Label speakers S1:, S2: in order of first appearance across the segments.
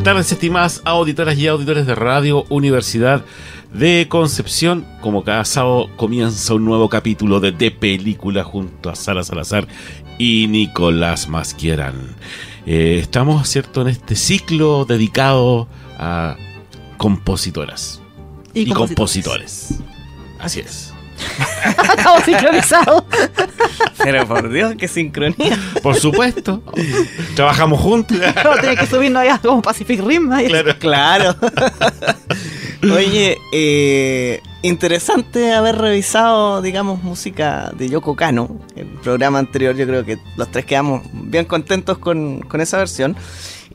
S1: Buenas tardes, estimadas auditoras y auditores de Radio Universidad de Concepción. Como cada sábado comienza un nuevo capítulo de De Película junto a Sara Salazar y Nicolás Masquieran. Eh, estamos, ¿cierto?, en este ciclo dedicado a compositoras y, compositores. Así es.
S2: Estamos sincronizados.
S3: Pero por Dios, qué sincronía.
S1: Por supuesto. Trabajamos juntos.
S2: No, tenés que subirnos allá como Pacific Rim. ahí.
S3: Claro, claro. Oye, eh, interesante haber revisado, digamos, música de Yoko Kano. El programa anterior, yo creo que los tres quedamos bien contentos con, con esa versión.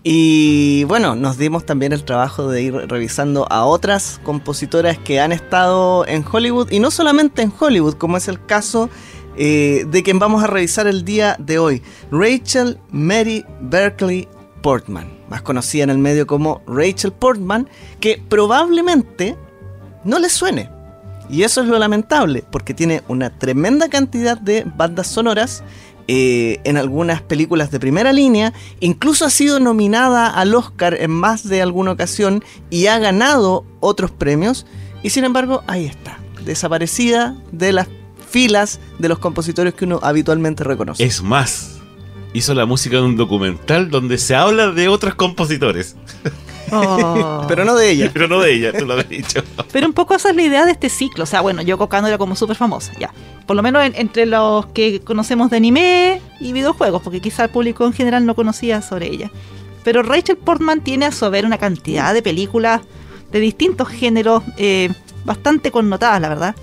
S3: Y bueno, nos dimos también el trabajo de ir revisando a otras compositoras que han estado en Hollywood y no solamente en Hollywood, como es el caso eh, de quien vamos a revisar el día de hoy, Rachel Mary Berkeley Portman, más conocida en el medio como Rachel Portman, que probablemente no le suene. Y eso es lo lamentable, porque tiene una tremenda cantidad de bandas sonoras eh, en algunas películas de primera línea, incluso ha sido nominada al Oscar en más de alguna ocasión y ha ganado otros premios, y sin embargo ahí está, desaparecida de las filas de los compositores que uno habitualmente reconoce.
S1: Es más, hizo la música de un documental donde se habla de otros compositores.
S2: Oh.
S3: Pero no de ella.
S1: Pero no de ella, tú lo has dicho.
S2: Pero un poco esa es la idea de este ciclo. O sea, bueno, Yoko Kano era como súper famosa, ya. Por lo menos en- entre los que conocemos de anime y videojuegos, porque quizá el público en general no conocía sobre ella. Pero Rachel Portman tiene a su haber una cantidad de películas de distintos géneros, eh, bastante connotadas, la verdad.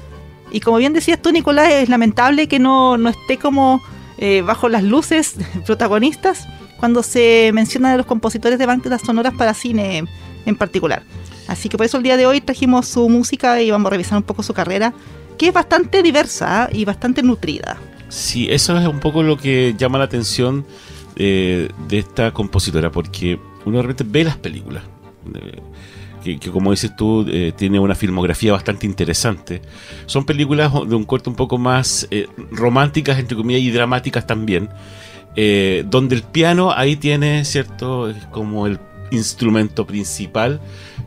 S2: Y como bien decías tú, Nicolás, es lamentable que no, no esté como eh, bajo las luces protagonistas cuando se menciona de los compositores de bandas sonoras para cine en particular. Así que por eso el día de hoy trajimos su música y vamos a revisar un poco su carrera, que es bastante diversa y bastante nutrida.
S1: Sí, eso es un poco lo que llama la atención eh, de esta compositora, porque uno de repente ve las películas, eh, que, que como dices tú, eh, tiene una filmografía bastante interesante. Son películas de un corte un poco más eh, románticas, entre comillas, y dramáticas también, eh, donde el piano ahí tiene, ¿cierto? Como el instrumento principal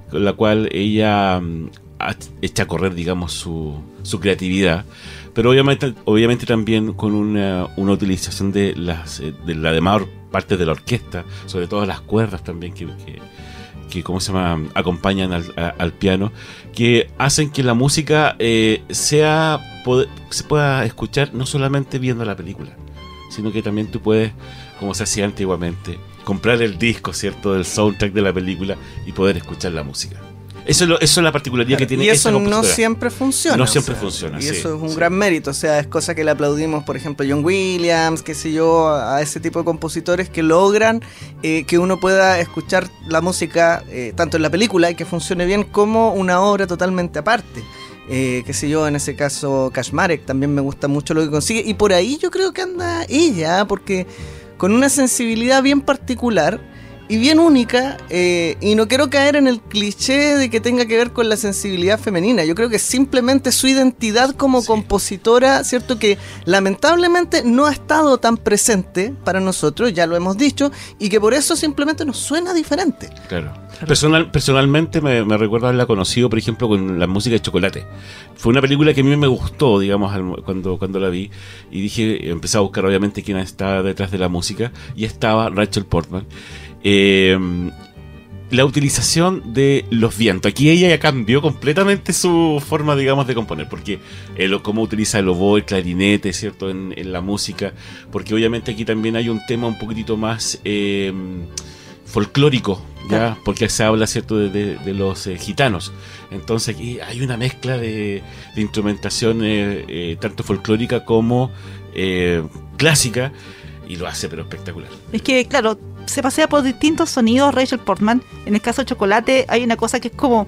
S1: con la cual ella mm, ha- echa a correr, digamos, su, su creatividad pero obviamente, obviamente también con una, una utilización de las eh, de la demás parte de la orquesta, sobre todo las cuerdas también que, que, que, ¿cómo se llama? acompañan al, a- al piano, que hacen que la música eh, sea se pueda escuchar no solamente viendo la película, sino que también tú puedes, como se hacía antiguamente, comprar el disco, ¿cierto?, del soundtrack de la película y poder escuchar la música. Eso es, lo- eso es la particularidad que tiene
S3: y eso no siempre funciona.
S1: No
S3: o
S1: siempre
S3: sea,
S1: funciona,
S3: Y
S1: sí,
S3: eso es un
S1: sí.
S3: gran mérito. O sea, es cosa que le aplaudimos, por ejemplo, a John Williams, qué sé yo, a ese tipo de compositores que logran eh, que uno pueda escuchar la música eh, tanto en la película y que funcione bien como una obra totalmente aparte. Eh, qué sé yo, en ese caso Kashmarek también me gusta mucho lo que consigue. Y por ahí yo creo que anda ella, porque con una sensibilidad bien particular y bien única, eh, y no quiero caer en el cliché de que tenga que ver con la sensibilidad femenina. Yo creo que simplemente su identidad como
S1: Sí.
S3: compositora, ¿cierto? Que lamentablemente no ha estado tan presente para nosotros, ya lo hemos dicho, y que por eso simplemente nos suena diferente.
S1: Claro. Personal, personalmente me, me recuerdo haberla conocido, por ejemplo, con la música de Chocolate. Fue una película que a mí me gustó, digamos, al- cuando, cuando la vi. Y dije, empecé a buscar obviamente quién estaba detrás de la música. Y estaba Rachel Portman. Eh, la utilización de los vientos. Aquí ella ya cambió completamente su forma, digamos, de componer. Porque eh, cómo utiliza el oboe, el clarinete, ¿cierto? En, en la música. Porque obviamente aquí también hay un tema un poquitito más eh, folclórico, ¿ya? Porque se habla, ¿cierto?, de, de- de los eh, gitanos. Entonces aquí hay una mezcla de, de instrumentación eh, tanto folclórica como clásica. Y lo hace, pero espectacular.
S2: Es que, claro, se pasea por distintos sonidos Rachel Portman. En el caso de Chocolate hay una cosa que es como...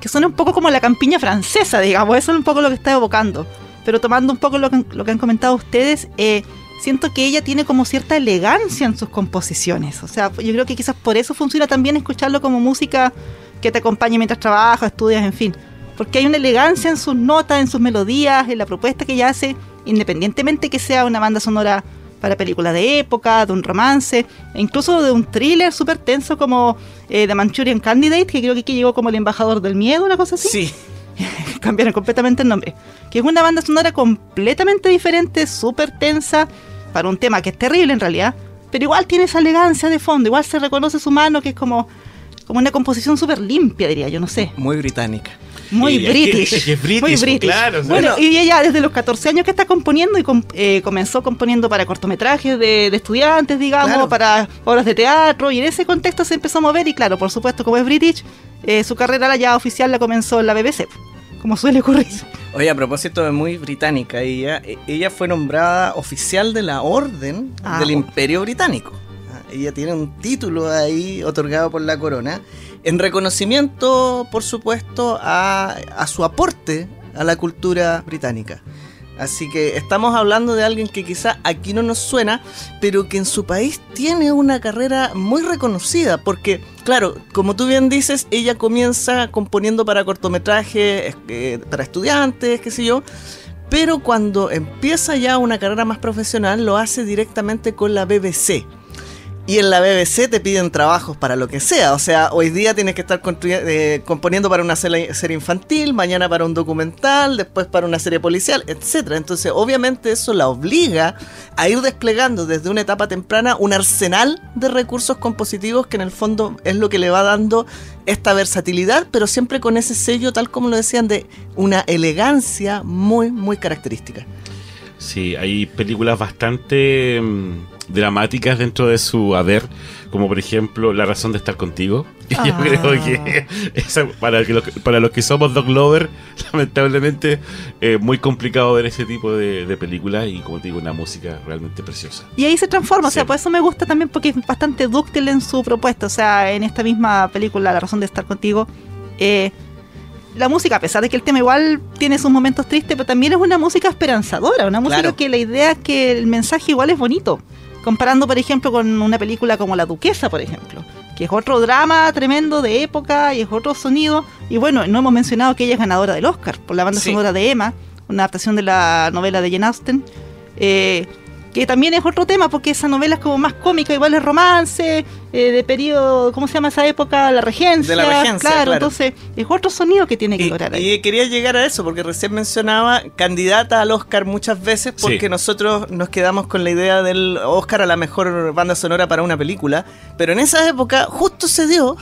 S2: que suena un poco como la campiña francesa, digamos. Eso es un poco lo que está evocando. Pero tomando un poco lo que, lo que han comentado ustedes, eh, siento que ella tiene como cierta elegancia en sus composiciones. O sea, yo creo que quizás por eso funciona también escucharlo como música que te acompañe mientras trabajas, estudias, en fin. Porque hay una elegancia en sus notas, en sus melodías, en la propuesta que ella hace, independientemente que sea una banda sonora para películas de época, de un romance, e incluso de un thriller súper tenso como eh, The Manchurian Candidate, que creo que aquí llegó como el embajador del miedo, una cosa así
S3: Sí.
S2: cambiaron completamente el nombre. Que es una banda sonora completamente diferente, súper tensa, para un tema que es terrible en realidad, pero igual tiene esa elegancia de fondo, igual se reconoce su mano, que es como, como una composición súper limpia, diría yo, no sé.
S3: Muy británica.
S2: Muy
S1: Y es que-
S2: british.
S1: es que es british,
S2: muy british.
S1: claro, o sea.
S2: bueno, y ella desde los 14 años que está componiendo y com- eh, comenzó componiendo para cortometrajes de, de estudiantes, digamos,
S3: Claro.
S2: para obras de teatro, y en ese contexto se empezó a mover, y claro, por supuesto, como es british, eh, su carrera la ya oficial la comenzó en la BBC, como suele ocurrir.
S3: Oye, a propósito de muy británica, ella, e- ella fue nombrada oficial de la Orden
S2: Ah.
S3: del Imperio Británico. Ella tiene un título ahí otorgado por la corona, en reconocimiento, por supuesto, a, a su aporte a la cultura británica. Así que estamos hablando de alguien que quizá aquí no nos suena, pero que en su país tiene una carrera muy reconocida, porque, claro, como tú bien dices, ella comienza componiendo para cortometrajes, eh, para estudiantes, qué sé yo, pero cuando empieza ya una carrera más profesional lo hace directamente con la BBC. Y en la BBC te piden trabajos para lo que sea. O sea, hoy día tienes que estar eh, componiendo para una serie infantil, mañana para un documental, después para una serie policial, etc. Entonces, obviamente eso la obliga a ir desplegando desde una etapa temprana un arsenal de recursos compositivos que en el fondo es lo que le va dando esta versatilidad, pero siempre con ese sello, tal como lo decían, de una elegancia muy, muy característica.
S1: Sí, hay películas bastante mm, dramáticas dentro de su haber, como por ejemplo La razón de estar contigo. Y Yo
S2: Ah.
S1: creo que esa- para, que los, que- para los que somos dog lover, lamentablemente es muy complicado ver ese tipo de, de películas y como te digo, una música realmente preciosa.
S2: Y ahí se transforma, o sea, por eso me gusta también porque es bastante dúctil en su propuesta. O sea, en esta misma película, La razón de estar contigo, eh, la música, a pesar de que el tema igual tiene sus momentos tristes, pero también es una música esperanzadora, una música
S3: Claro.
S2: que la idea es que el mensaje igual es bonito. Comparando, por ejemplo, con una película como La Duquesa, por ejemplo, que es otro drama tremendo de época y es otro sonido. Y bueno, no hemos mencionado que ella es ganadora del Oscar por la banda
S3: Sí.
S2: sonora de Emma, una adaptación de la novela de Jane Austen. eh, que también es otro tema porque esa novela es como más cómica, igual es romance, eh, de periodo, ¿cómo se llama esa época? La regencia.
S3: De la regencia, claro.
S2: entonces es otro sonido que tiene que
S3: Y,
S2: lograr ahí.
S3: y quería llegar a eso, porque recién mencionaba candidata al Oscar muchas veces, porque
S1: Sí.
S3: nosotros nos quedamos con la idea del Oscar a la mejor banda sonora para una película, pero en esa época justo se dio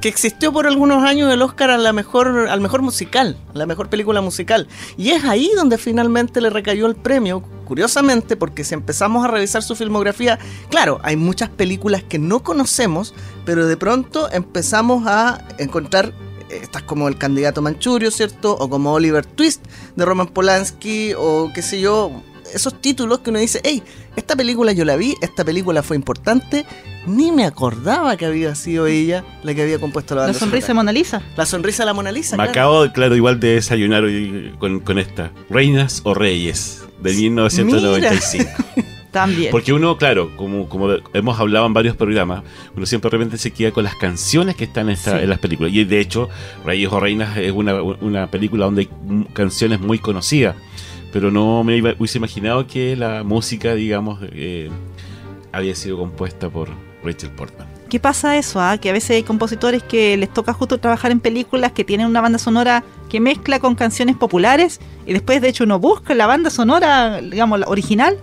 S3: que existió por algunos años el Oscar a la mejor, al mejor musical, a la mejor película musical. Y es ahí donde finalmente le recayó el premio, curiosamente, porque si empezamos a revisar su filmografía, claro, hay muchas películas que no conocemos, pero de pronto empezamos a encontrar estas como el candidato Manchurio, ¿cierto? O como Oliver Twist de Roman Polanski, o qué sé yo, esos títulos que uno dice, hey, esta película yo la vi, esta película fue importante, ni me acordaba que había sido ella la que había compuesto la
S2: La sonrisa de. Mona Lisa.
S3: La sonrisa de la Mona Lisa.
S1: Me
S3: claro.
S1: acabo, claro, igual de desayunar hoy con, con esta. Reinas o Reyes, de 1995.
S2: También.
S1: Porque uno, claro, como, como hemos hablado en varios programas, uno siempre de repente se queda con las canciones que están en, esta-
S2: Sí.
S1: en las películas. Y de hecho, Reyes o Reinas es una, una película donde hay mm, canciones muy conocidas. Pero no me hubiese imaginado que la música, digamos, eh, había sido compuesta por Rachel Portman.
S2: ¿Qué pasa eso? ah? Que a veces hay compositores que les toca justo trabajar en películas que tienen una banda sonora que mezcla con canciones populares y después de hecho uno busca la banda sonora, digamos, la original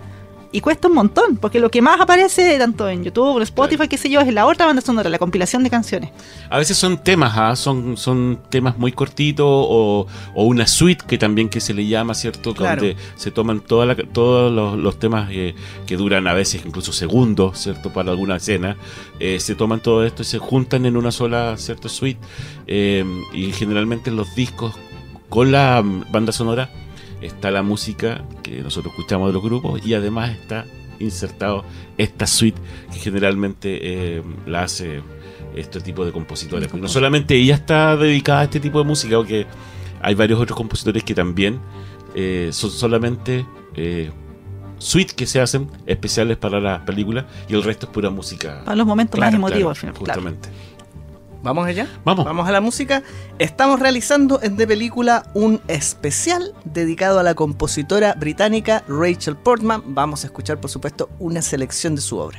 S2: y cuesta un montón, porque lo que más aparece tanto en YouTube en Spotify, qué sé yo, es la otra banda sonora, la compilación de canciones.
S1: A veces son temas, ¿ah? son, son temas muy cortitos o, o una suite que también que se le llama, ¿cierto?
S3: Claro.
S1: Donde se toman toda la- todos los, los temas eh, que duran a veces incluso segundos, ¿cierto? Para alguna escena. eh, se toman todo esto y se juntan en una sola, ¿cierto? Suite. eh, y generalmente en los discos con la banda sonora está la música que nosotros escuchamos de los grupos y además está insertado esta suite que generalmente eh, la hace este tipo de compositores. Porque no solamente ella está dedicada a este tipo de música, porque hay varios otros compositores que también eh, son solamente eh, suites que se hacen especiales para las películas y el resto es pura música.
S2: Para los momentos
S3: Claro,
S2: más emotivos
S1: Claro,
S2: al final. claro.
S3: ¿Vamos allá?
S1: Vamos.
S3: Vamos a la música. Estamos realizando en De Película un especial dedicado a la compositora británica Rachel Portman. Vamos a escuchar, por supuesto, una selección de su obra.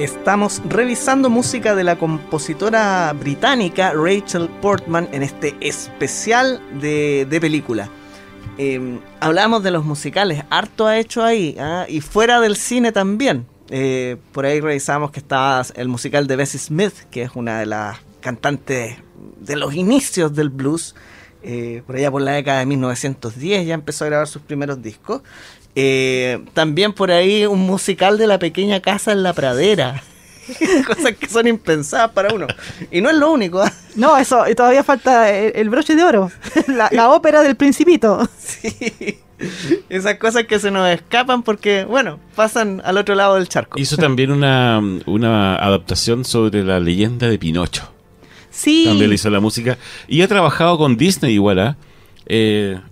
S3: Estamos revisando música de la compositora británica Rachel Portman en este especial de, de película. Eh, hablamos de los musicales, harto ha hecho ahí, ¿ah? y fuera del cine también. Eh, por ahí revisamos que estaba el musical de Bessie Smith, que es una de las cantantes de los inicios del blues. Eh, por allá por la década de 1910 ya empezó a grabar sus primeros discos. Eh, también por ahí un musical de la pequeña casa en la pradera. Cosas que son impensadas para uno. Y no es lo único. ¿ah?
S2: No, eso, y todavía falta el, el broche de oro, la, la ópera del principito.
S3: Sí. Esas cosas que se nos escapan porque, bueno, pasan al otro lado del charco.
S1: Hizo también una, una adaptación sobre la leyenda de Pinocho.
S2: Sí.
S1: También le hizo la música. Y ha trabajado con Disney igual, ¿ah? Eh,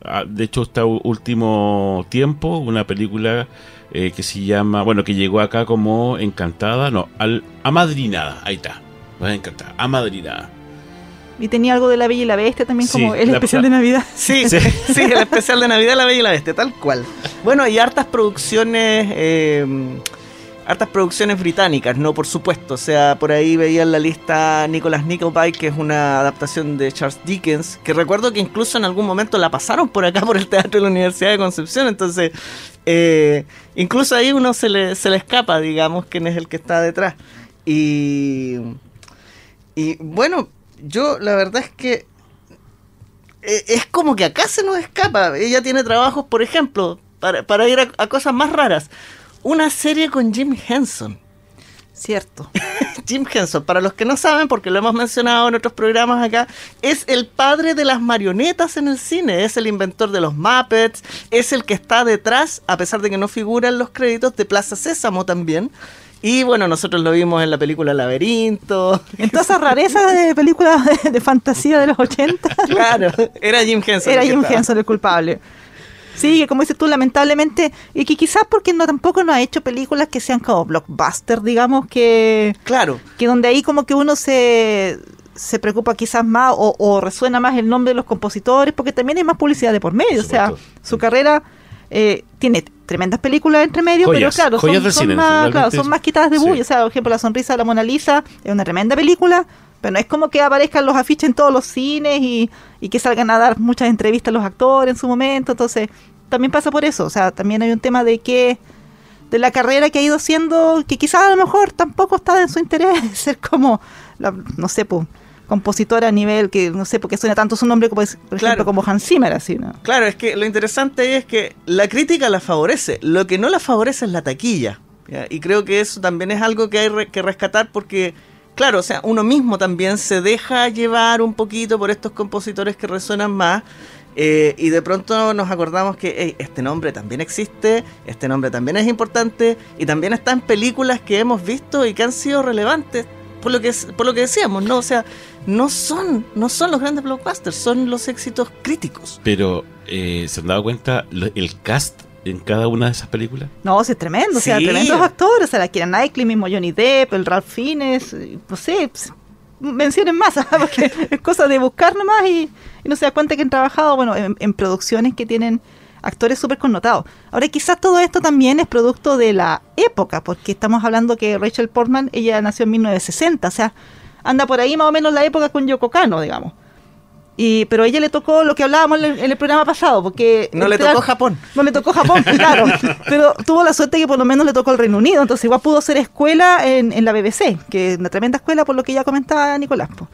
S1: ah, de hecho, está u- último tiempo, una película eh, que se llama, bueno, que llegó acá como Encantada, no, al, Amadrinada, ahí está, es Encantada, Amadrinada.
S2: Y tenía algo de la Bella y la Bestia también,
S1: Sí,
S2: como el especial de Navidad.
S3: Sí,
S1: Sí.
S3: sí, el especial de Navidad La Bella y la Bestia, tal cual. Bueno, y hartas producciones, eh, hartas producciones británicas, no, por supuesto. O sea, por ahí veía en la lista Nicholas Nickleby, que es una adaptación de Charles Dickens, que recuerdo que incluso en algún momento la pasaron por acá por el Teatro de la Universidad de Concepción. Entonces, eh, incluso ahí uno se le, se le escapa, digamos, quién es el que está detrás. Y, y bueno, yo la verdad es que eh, es como que acá se nos escapa. Ella tiene trabajos, por ejemplo, para, para ir a, a cosas más raras. Una serie con Jim Henson.
S2: Cierto.
S3: Jim Henson, para los que no saben, porque lo hemos mencionado en otros programas acá, es el padre de las marionetas en el cine, es el inventor de los Muppets, es el que está detrás, a pesar de que no figura en los créditos, de Plaza Sésamo también. Y bueno, nosotros lo vimos en la película Laberinto.
S2: En todas esas rarezas de películas de, de fantasía de los 80,
S3: Claro, era Jim Henson.
S2: era Jim. Henson el culpable. Sí, que como dices tú, lamentablemente, y que quizás porque no tampoco no ha hecho películas que sean como blockbuster, digamos, que,
S3: Claro,
S2: que donde ahí como que uno se, se preocupa quizás más o, o resuena más el nombre de los compositores, porque también hay más publicidad de por medio.
S1: Por
S2: o sea, su carrera eh, tiene tremendas películas entre medio,
S1: Joyas,
S2: pero claro, son, son
S1: cine,
S2: más, claro, son más quitadas de
S1: sí.
S2: bulla. O sea, por ejemplo, La Sonrisa de la Mona Lisa es una tremenda película, pero no es como que aparezcan los afiches en todos los cines y, y que salgan a dar muchas entrevistas a los actores en su momento. Entonces, también pasa por eso. O sea, también hay un tema de que de la carrera que ha ido haciendo, que quizás a lo mejor tampoco está en su interés ser como, la- no sé, pues, compositora a nivel que, no sé, porque suena tanto su nombre como, por
S3: Claro.
S2: ejemplo, como Hans Zimmer, así, ¿no?
S3: Claro, es que lo interesante ahí es que la crítica la favorece, lo que no la favorece es la taquilla. ¿ya? Y creo que eso también es algo que hay re- que rescatar porque, claro, o sea, uno mismo también se deja llevar un poquito por estos compositores que resuenan más. eh, y de pronto nos acordamos que "Ey, este nombre también existe, este nombre también es importante y también está en películas que hemos visto y que han sido relevantes por lo que por lo que decíamos, no, o sea, no son no son los grandes blockbusters, son los éxitos críticos.
S1: Pero, eh, ¿se han dado cuenta el cast en cada una de esas películas?
S2: No, sí, es tremendo, o sea,
S3: Sí.
S2: tremendos actores, o sea, la Keira Knightley, mismo Johnny Depp, el Ralph Fiennes, no sé, pues, mencionen más, porque es cosa de buscar nomás y, y no se da cuenta que han trabajado, bueno, en, en producciones que tienen actores súper connotados. Ahora, quizás todo esto también es producto de la época, porque estamos hablando que Rachel Portman, ella nació en 1960, o sea, anda por ahí más o menos la época con Yoko Kano, digamos. Y, pero a ella le tocó lo que hablábamos en el, en el programa pasado, porque...
S3: No le tocó Japón.
S2: no le tocó Japón, claro. Pero tuvo la suerte que por lo menos le tocó el Reino Unido. Entonces igual pudo hacer escuela en, en la BBC, que es una tremenda escuela por lo que ya comentaba Nicolás. po.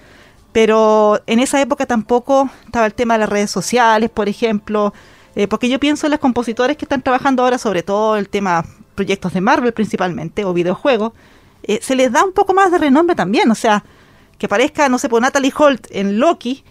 S2: Pero en esa época tampoco estaba el tema de las redes sociales, por ejemplo. eh, porque yo pienso en los compositores que están trabajando ahora, sobre todo el tema proyectos de Marvel principalmente, o videojuegos, eh, se les da un poco más de renombre también. O sea, que parezca, no sé, por Natalie Holt en Loki,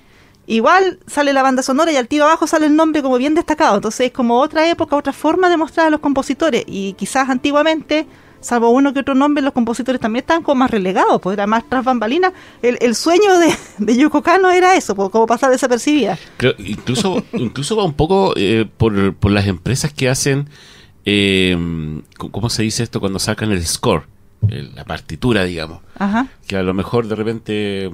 S2: igual sale la banda sonora y al tiro abajo sale el nombre como bien destacado. Entonces es como otra época, otra forma de mostrar a los compositores. Y quizás antiguamente, salvo uno que otro nombre, los compositores también estaban como más relegados, pues era más tras bambalinas. El, el sueño de, de Yoko Kano era eso, pues, como pasar desapercibida.
S1: Creo, incluso, incluso va un poco eh, por, por las empresas que hacen, eh, ¿cómo se dice esto? Cuando sacan el score, la partitura, digamos.
S2: Ajá.
S1: Que a lo mejor de repente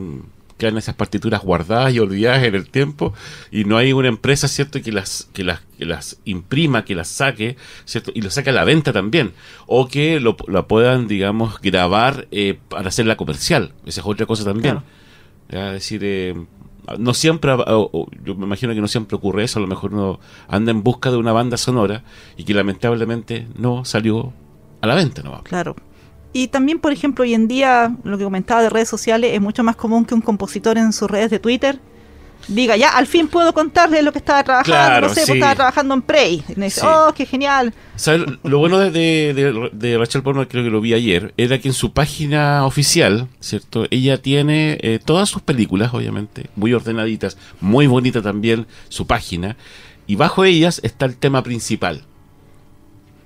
S1: quedan esas partituras guardadas y olvidadas en el tiempo y no hay una empresa, ¿cierto?, que las, que las, que las imprima, que las saque, ¿cierto?, y lo saque a la venta también, o que lo, la puedan, digamos, grabar eh, para hacerla comercial, esa es otra cosa también.
S2: Claro.
S1: Es decir, eh, no siempre, o- o yo me imagino que no siempre ocurre eso, a lo mejor uno anda en busca de una banda sonora y que lamentablemente no salió a la venta, ¿no?
S2: Claro. Y también, por ejemplo, hoy en día, lo que comentaba de redes sociales, es mucho más común que un compositor en sus redes de Twitter diga, ya, al fin puedo contarles lo que estaba trabajando,
S1: Claro,
S2: no sé,
S1: sí.
S2: pues estaba trabajando en Prey. Y me dice,
S1: Sí.
S2: oh, qué genial.
S1: ¿Sabes? Lo bueno de, de, de- de Rachel Portman, creo que lo vi ayer, era que en su página oficial, ¿cierto? Ella tiene eh, todas sus películas, obviamente, muy ordenaditas, muy bonita también su página, y bajo ellas está el tema principal.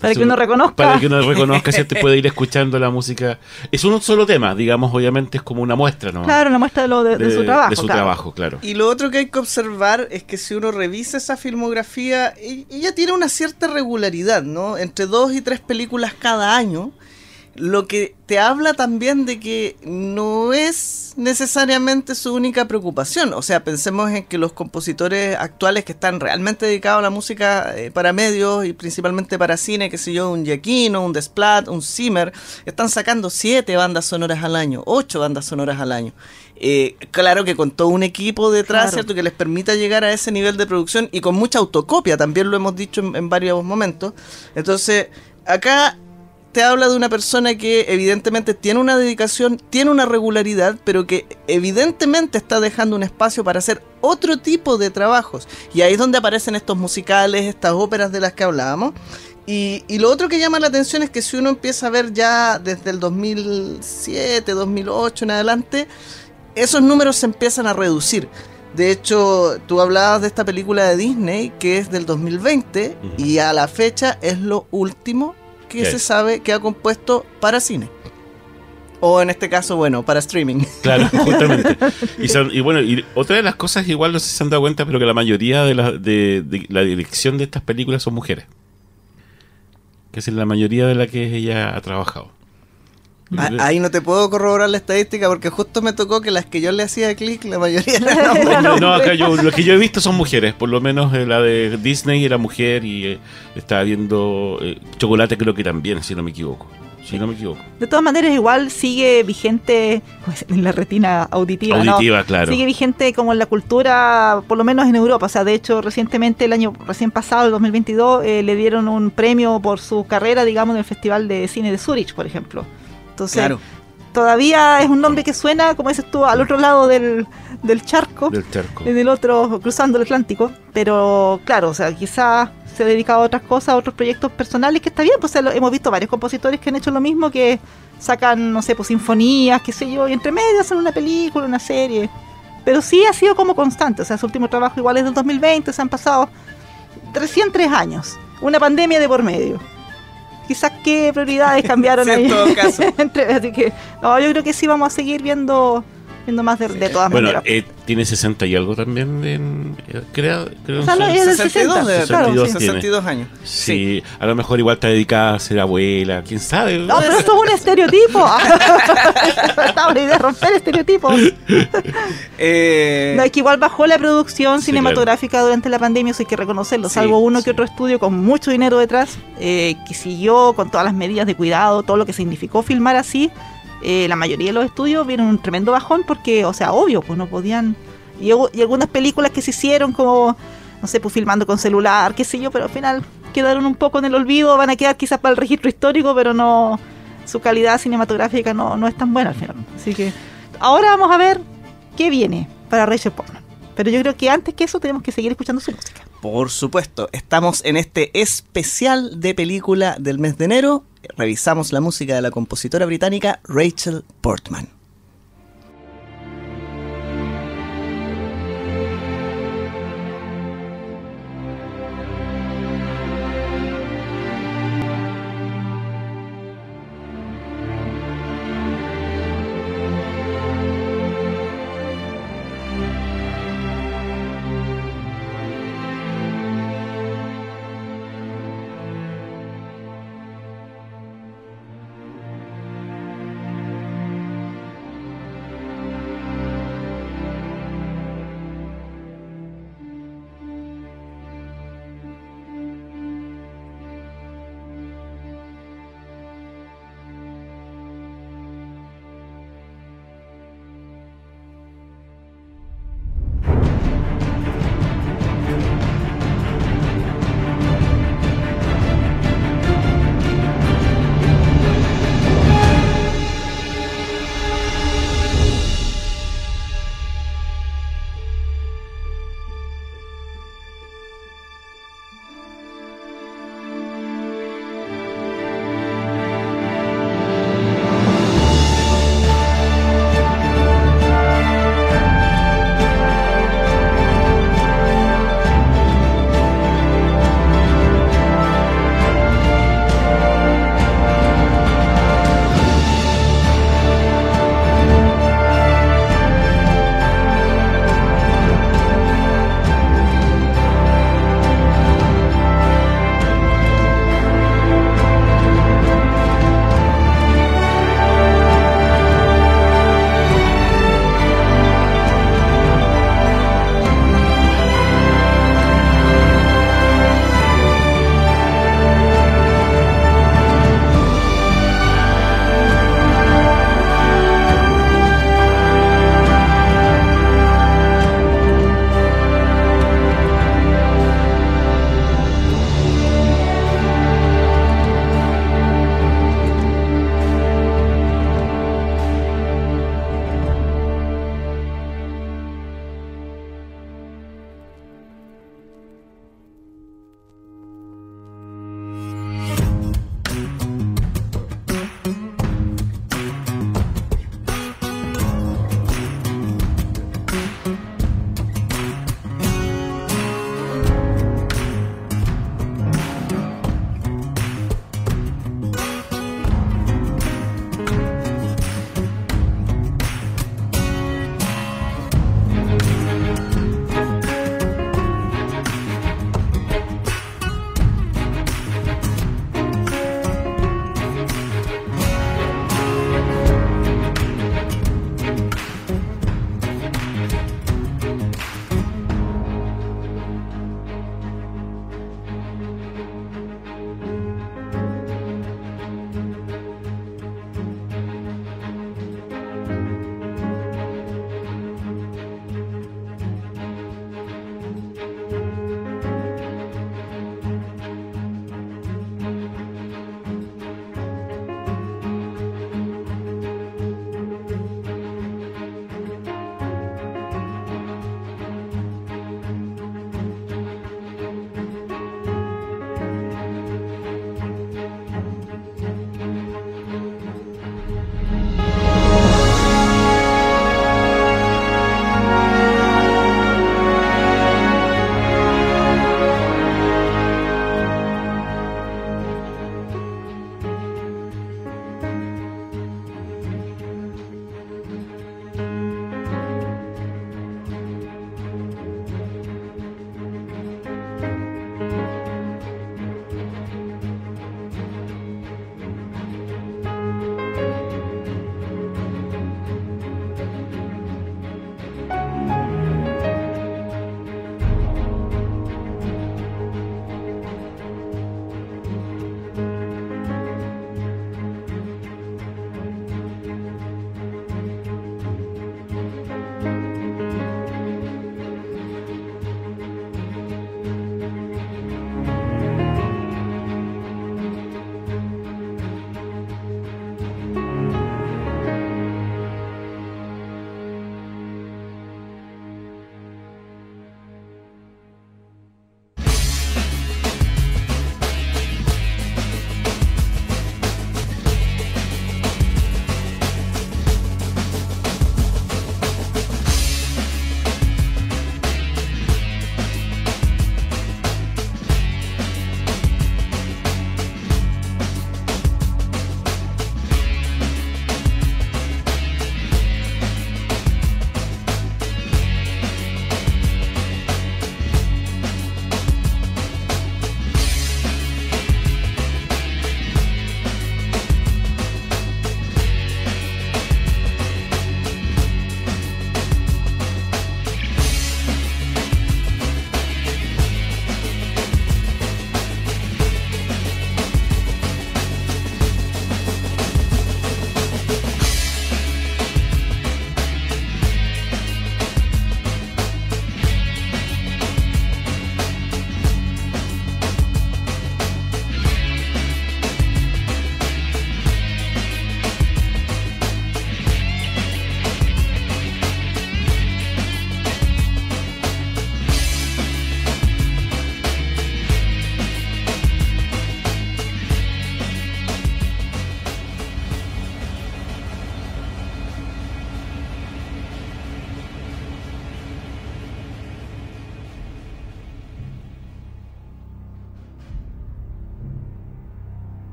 S2: Para que uno reconozca.
S1: Para que uno reconozca, ¿cierto? Y puede ir escuchando la música. Es un solo tema, digamos, obviamente es como una muestra, ¿no?
S2: Claro, una muestra de, lo de, de su trabajo.
S1: De su
S2: claro.
S1: trabajo, claro.
S3: Y lo otro que hay que observar es que si uno revisa esa filmografía, ella tiene una cierta regularidad, ¿no? Entre dos y tres películas cada año, lo que te habla también de que no es necesariamente su única preocupación. O sea, pensemos en que los compositores actuales que están realmente dedicados a la música eh, para medios y principalmente para cine, que sé yo, un Giacchino, un Desplat, un Zimmer, están sacando siete bandas sonoras al año, ocho bandas sonoras al año. Eh, claro que con todo un equipo detrás,
S2: Claro.
S3: ¿cierto? Que les permita llegar a ese nivel de producción y con mucha autocopia, también lo hemos dicho en, en varios momentos. Entonces, acá te habla de una persona que evidentemente tiene una dedicación, tiene una regularidad, pero que evidentemente está dejando un espacio para hacer otro tipo de trabajos. Y ahí es donde aparecen estos musicales, estas óperas de las que hablábamos. Y, y lo otro que llama la atención es que si uno empieza a ver ya desde el 2007, 2008 en adelante, esos números se empiezan a reducir. De hecho, tú hablabas de esta película de Disney que es del 2020
S1: Ujú.
S3: y a la fecha es lo último que
S1: ¿Qué
S3: se
S1: es?
S3: sabe que ha compuesto para cine. O en este caso, bueno, para streaming.
S1: Claro, justamente. Y, son- y bueno, y otra de las cosas, igual no sé si se han dado cuenta, pero que la mayoría de la, de, de la dirección de estas películas son mujeres. Que es la mayoría de la que ella ha trabajado.
S3: Ah, Ahí no te puedo corroborar la estadística porque justo me tocó que las que yo le hacía clic, la mayoría eran hombres.
S1: No, no, acá yo, lo que yo he visto son mujeres, por lo menos eh, la de Disney era mujer y eh, estaba viendo eh, Chocolate creo que también, si no me equivoco. Si no me equivoco.
S2: De todas maneras, igual sigue vigente pues, en la retina auditiva. ¿no?
S1: Auditiva, claro.
S2: Sigue vigente como en la cultura, por lo menos en Europa. O sea, de hecho, recientemente, el año recién pasado, el 2022, eh, le dieron un premio por su carrera, digamos, en el Festival de Cine de Zurich, por ejemplo. Entonces,
S3: Claro.
S2: todavía es un nombre que suena, como dices tú, al otro lado del, del charco,
S1: Del charco.
S2: en el otro, cruzando el Atlántico. Pero, claro, o sea, quizás se ha dedicado a otras cosas, a otros proyectos personales, que está bien, pues hemos visto varios compositores que han hecho lo mismo, que sacan, no sé, pues sinfonías, qué sé yo, y entre medio hacen una película, una serie. Pero sí ha sido como constante, o sea, su último trabajo igual es del 2020, se han pasado recién tres años, una pandemia de por medio. Quizás qué prioridades cambiaron ahí.
S3: todo caso.
S2: Entre- así que, no, yo creo que sí vamos a seguir viendo, viendo más de, de todas
S1: Bueno,
S2: maneras.
S1: eh, tiene 60 y algo también en, eh, creo, creo
S2: O sea, no, es del
S3: 62,
S2: 60,
S3: de-
S2: claro,
S1: 62
S2: sí.
S1: tiene.
S3: 62 años.
S1: Sí, a lo mejor igual está dedicada a ser abuela, quién sabe.
S2: No, pero esto es un estereotipo. Estaba la idea de romper estereotipos.
S3: Eh,
S2: No, es que igual bajó la producción
S1: Sí,
S2: cinematográfica durante la pandemia, eso hay que reconocerlo.
S3: Sí,
S2: salvo uno que
S1: sí.
S2: otro estudio con mucho dinero detrás, eh, que siguió con todas las medidas de cuidado, todo lo que significó filmar así. Eh, la mayoría de los estudios vieron un tremendo bajón porque, o sea, obvio, pues no podían. Y, y algunas películas que se hicieron como, no sé, pues filmando con celular, qué sé yo, pero al final quedaron un poco en el olvido, van a quedar quizás para el registro histórico, pero no. Su calidad cinematográfica no, no es tan buena al final. Así que ahora vamos a ver qué viene para Rachel Portman. Pero yo creo que antes que eso tenemos que seguir escuchando su música.
S3: Por supuesto, estamos en este especial de película del mes de enero. Revisamos la música de la compositora británica Rachel Portman.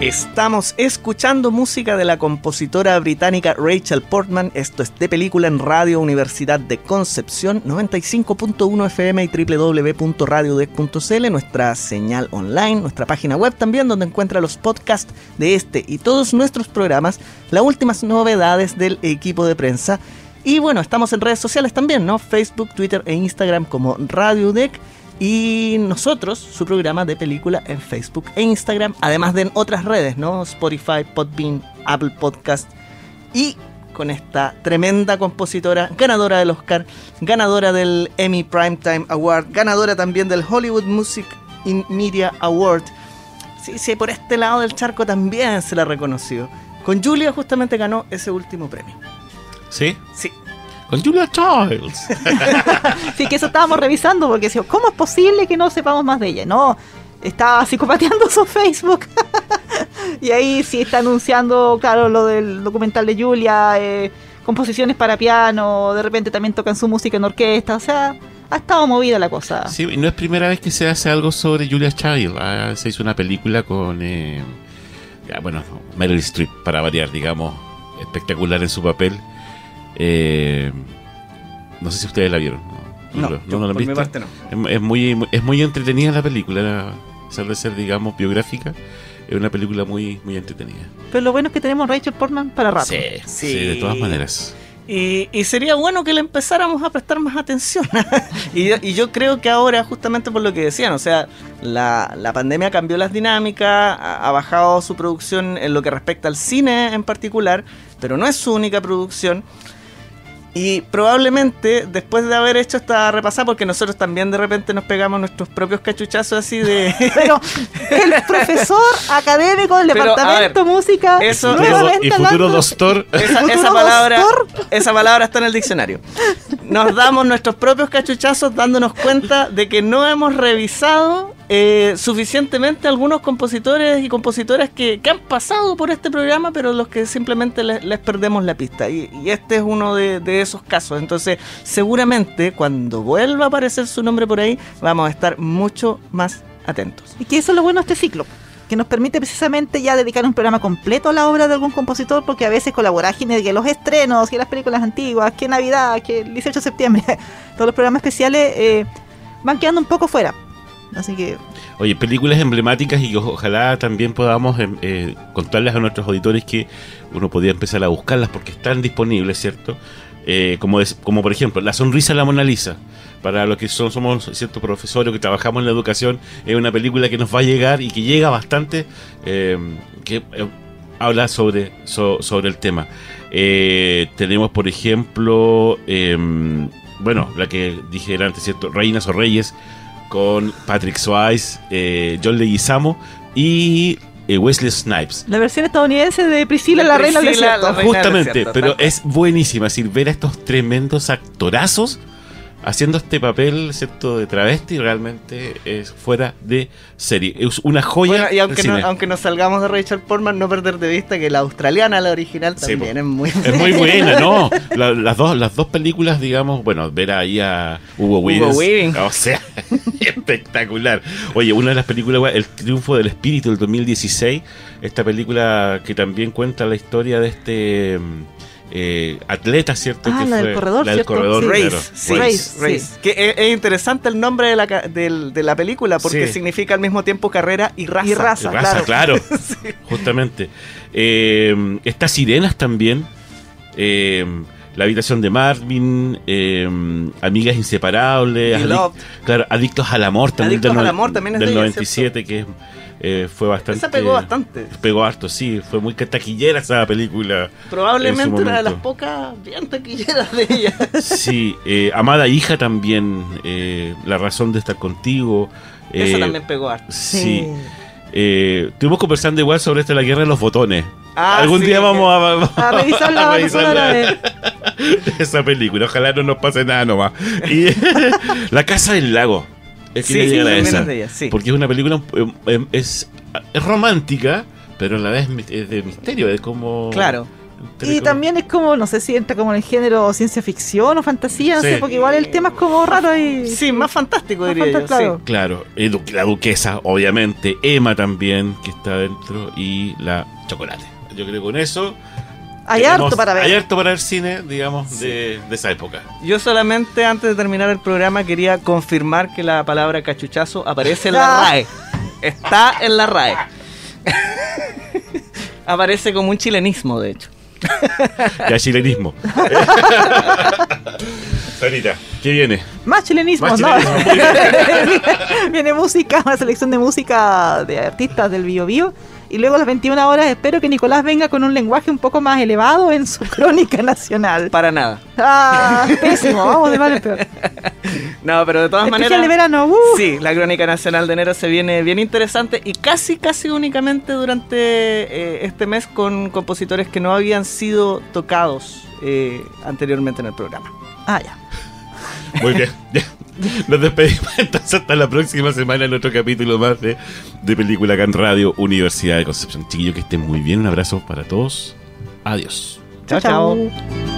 S3: Estamos escuchando música de la compositora británica Rachel Portman. Esto es de película en Radio Universidad de Concepción, 95.1 FM y www.radiodec.cl, nuestra señal online, nuestra página web también, donde encuentra los podcasts de este y todos nuestros programas, las últimas novedades del equipo de prensa. Y bueno, estamos en redes sociales también, ¿no? Facebook, Twitter e Instagram como Radio Deck y nosotros, su programa de película en Facebook e Instagram, además de en otras redes, ¿no? Spotify, Podbean, Apple Podcast y con esta tremenda compositora, ganadora del Oscar, ganadora del Emmy Primetime Award, ganadora también del Hollywood Music in Media Award. Sí, sí, por este lado del charco también se la reconoció. Con Julia justamente ganó ese último premio.
S1: ¿Sí?
S3: Sí.
S1: Con Julia Childs.
S2: Sí, que eso estábamos revisando porque decíamos, ¿cómo es posible que no sepamos más de ella? No, estaba psicopateando su Facebook. y ahí sí está anunciando, claro, lo del documental de Julia, eh, composiciones para piano, de repente también tocan su música en orquesta, o sea, ha estado movida la cosa.
S1: Sí, no es primera vez que se hace algo sobre Julia Child. Ah, se hizo una película con, eh, ya, bueno, Meryl Streep, para variar, digamos, espectacular en su papel. Eh, no sé si ustedes la vieron.
S3: No,
S1: ¿No,
S3: yo,
S1: la
S3: por mi
S1: visto?
S3: parte no.
S1: Es, es muy, es muy entretenida la película. A pesar de ser, digamos, biográfica, es una película muy, muy entretenida.
S2: Pero lo bueno es que tenemos Rachel Portman para rato.
S1: Sí,
S3: Sí.
S1: sí, de todas maneras.
S3: Y, y sería bueno que le empezáramos a prestar más atención. y, y yo creo que ahora, justamente por lo que decían, o sea, la, la pandemia cambió las dinámicas, ha, ha bajado su producción en lo que respecta al cine en particular, pero no es su única producción. Y probablemente después de haber hecho esta repasada, porque nosotros también de repente nos pegamos nuestros propios cachuchazos así de...
S2: Pero el profesor académico del
S3: Pero,
S2: departamento
S3: ver,
S2: música
S3: eso-
S2: nuevamente
S1: y futuro
S2: hablando-
S1: doctor.
S3: Esa,
S2: ¿Futuro
S3: esa palabra,
S2: doctor?
S3: esa palabra está en el diccionario. Nos damos nuestros propios cachuchazos dándonos cuenta de que no hemos revisado eh, suficientemente algunos compositores y compositoras que, han pasado por este programa, pero los que simplemente les, perdemos la pista. Y, este es uno de, esos casos. Entonces, seguramente cuando vuelva a aparecer su nombre por ahí, vamos a estar mucho más atentos.
S2: Y que eso es lo bueno de este ciclo, que nos permite precisamente ya dedicar un programa completo a la obra de algún compositor, porque a veces de que los estrenos, que las películas antiguas, que Navidad, que el 18 de septiembre, todos los programas especiales eh, van quedando un poco fuera. Así que
S1: Oye, películas emblemáticas y que ojalá también podamos em, eh, contarles a nuestros auditores que uno podía empezar a buscarlas porque están disponibles, ¿cierto? Eh, como, como por ejemplo, La Sonrisa de la Mona Lisa. Para los que son, somos ciertos profesores que trabajamos en la educación, es una película que nos va a llegar y que llega bastante, eh, que eh, habla sobre, so- sobre el tema. Eh, tenemos, por ejemplo, em, bueno, la que dije antes, ¿cierto? Reinas o Reyes, con Patrick Swayze, eh, John Leguizamo y eh, Wesley Snipes.
S2: la versión estadounidense de Priscila, la reina del
S3: Priscila,
S2: desierto.
S3: la reina del
S1: Justamente,
S3: desierto,
S1: pero
S3: tal cual.
S1: es buenísima, es decir, ver a estos tremendos actorazos haciendo este papel, ¿cierto?, de travesti, realmente es fuera de serie. Es una joya
S3: Bueno, y aunque, no- aunque nos salgamos de Rachel Portman, no perder de vista que la australiana, la original, también es muy
S1: Es muy buena, ¿no? La- las, dos, las dos películas, digamos, bueno, ver ahí a Hugo Weaving. O sea, espectacular. Oye, una de las películas, El triunfo del espíritu del 2016, esta película que también cuenta la historia de este eh, atleta, ¿cierto?
S2: Ah,
S1: que
S2: la del
S1: fue-
S2: corredor,
S1: la del
S2: ¿cierto?
S1: corredor,
S2: Sí.
S3: Race,
S1: claro.
S3: sí,
S2: Race,
S3: Race,
S2: sí.
S3: Que es, es interesante el nombre de la, ca- del- de la película porque
S1: Sí.
S3: significa al mismo tiempo carrera y raza.
S2: Y raza.
S1: Raza,
S2: claro.
S1: claro. Justamente. Eh, estas sirenas también. eh, la habitación de Marvin. eh, Amigas inseparables. adic- claro, Adictos al amor también.
S3: Adictos
S1: del,
S3: al amor también es
S1: del
S3: de ella,
S1: 97, que eh, fue bastante.
S3: Esa pegó bastante.
S1: Pegó harto, sí. Fue muy taquillera esa película.
S3: Probablemente una de las pocas bien taquilleras de ella.
S1: Sí, eh, Amada hija también. eh, la razón de estar contigo.
S3: Esa también pegó harto.
S1: Sí. Eh, estuvimos conversando igual sobre esta la guerra de los botones.
S3: Ah,
S1: Algún
S3: sí,
S1: día vamos a, vamos
S2: A revisar la
S1: a revisar la-
S2: de-
S1: esa película. Ojalá no nos pase nada nomás. Y La Casa del Lago. Es que
S3: Sí, sí,
S1: a esa.
S3: es de ella, sí.
S1: Porque es una película eh, eh, es, es romántica, pero a la vez es de misterio. Es como.
S3: Claro.
S2: Y
S1: como-
S2: también es como, no sé si entra como en el género ciencia ficción o fantasía, no
S1: Sí.
S2: sé, porque igual el tema es como raro y...
S3: Sí, más fantástico
S2: Más
S3: diría yo.
S2: fantástico.
S1: Claro, du- la duquesa, obviamente, Emma también, que está dentro, y la chocolate. Yo creo que con eso.
S2: Hay harto para ver.
S1: Hay harto para ver cine, digamos, de, de esa época.
S3: Yo solamente antes de terminar el programa quería confirmar que la palabra cachuchazo aparece en la
S2: Ah.
S3: RAE. Está en la RAE. aparece como un chilenismo, de hecho.
S1: Ya chilenismo. Sarita, ¿qué viene?
S2: Más chilenismo,
S1: Más
S2: ¿no?
S1: chilenismo, muy
S2: Viene música, una selección de música de artistas del Bio Bio. Y luego a las 21 horas espero que Nicolás venga con un lenguaje un poco más elevado en su crónica nacional.
S3: Para nada.
S2: Ah, pésimo, vamos de mal en peor.
S3: No, pero de todas
S2: Especial
S3: maneras.
S2: de verano, uh.
S3: Sí, la crónica nacional de enero se viene bien interesante y casi, casi únicamente durante eh, este mes con compositores que no habían sido tocados eh, anteriormente en el programa.
S2: Ah, ya.
S1: Muy bien. ya. Nos despedimos entonces hasta la próxima semana en otro capítulo más de, de Película Can Radio Universidad de Concepción. Chiquillos, que estén muy bien. Un abrazo para todos. Adiós.
S3: Chao, chao.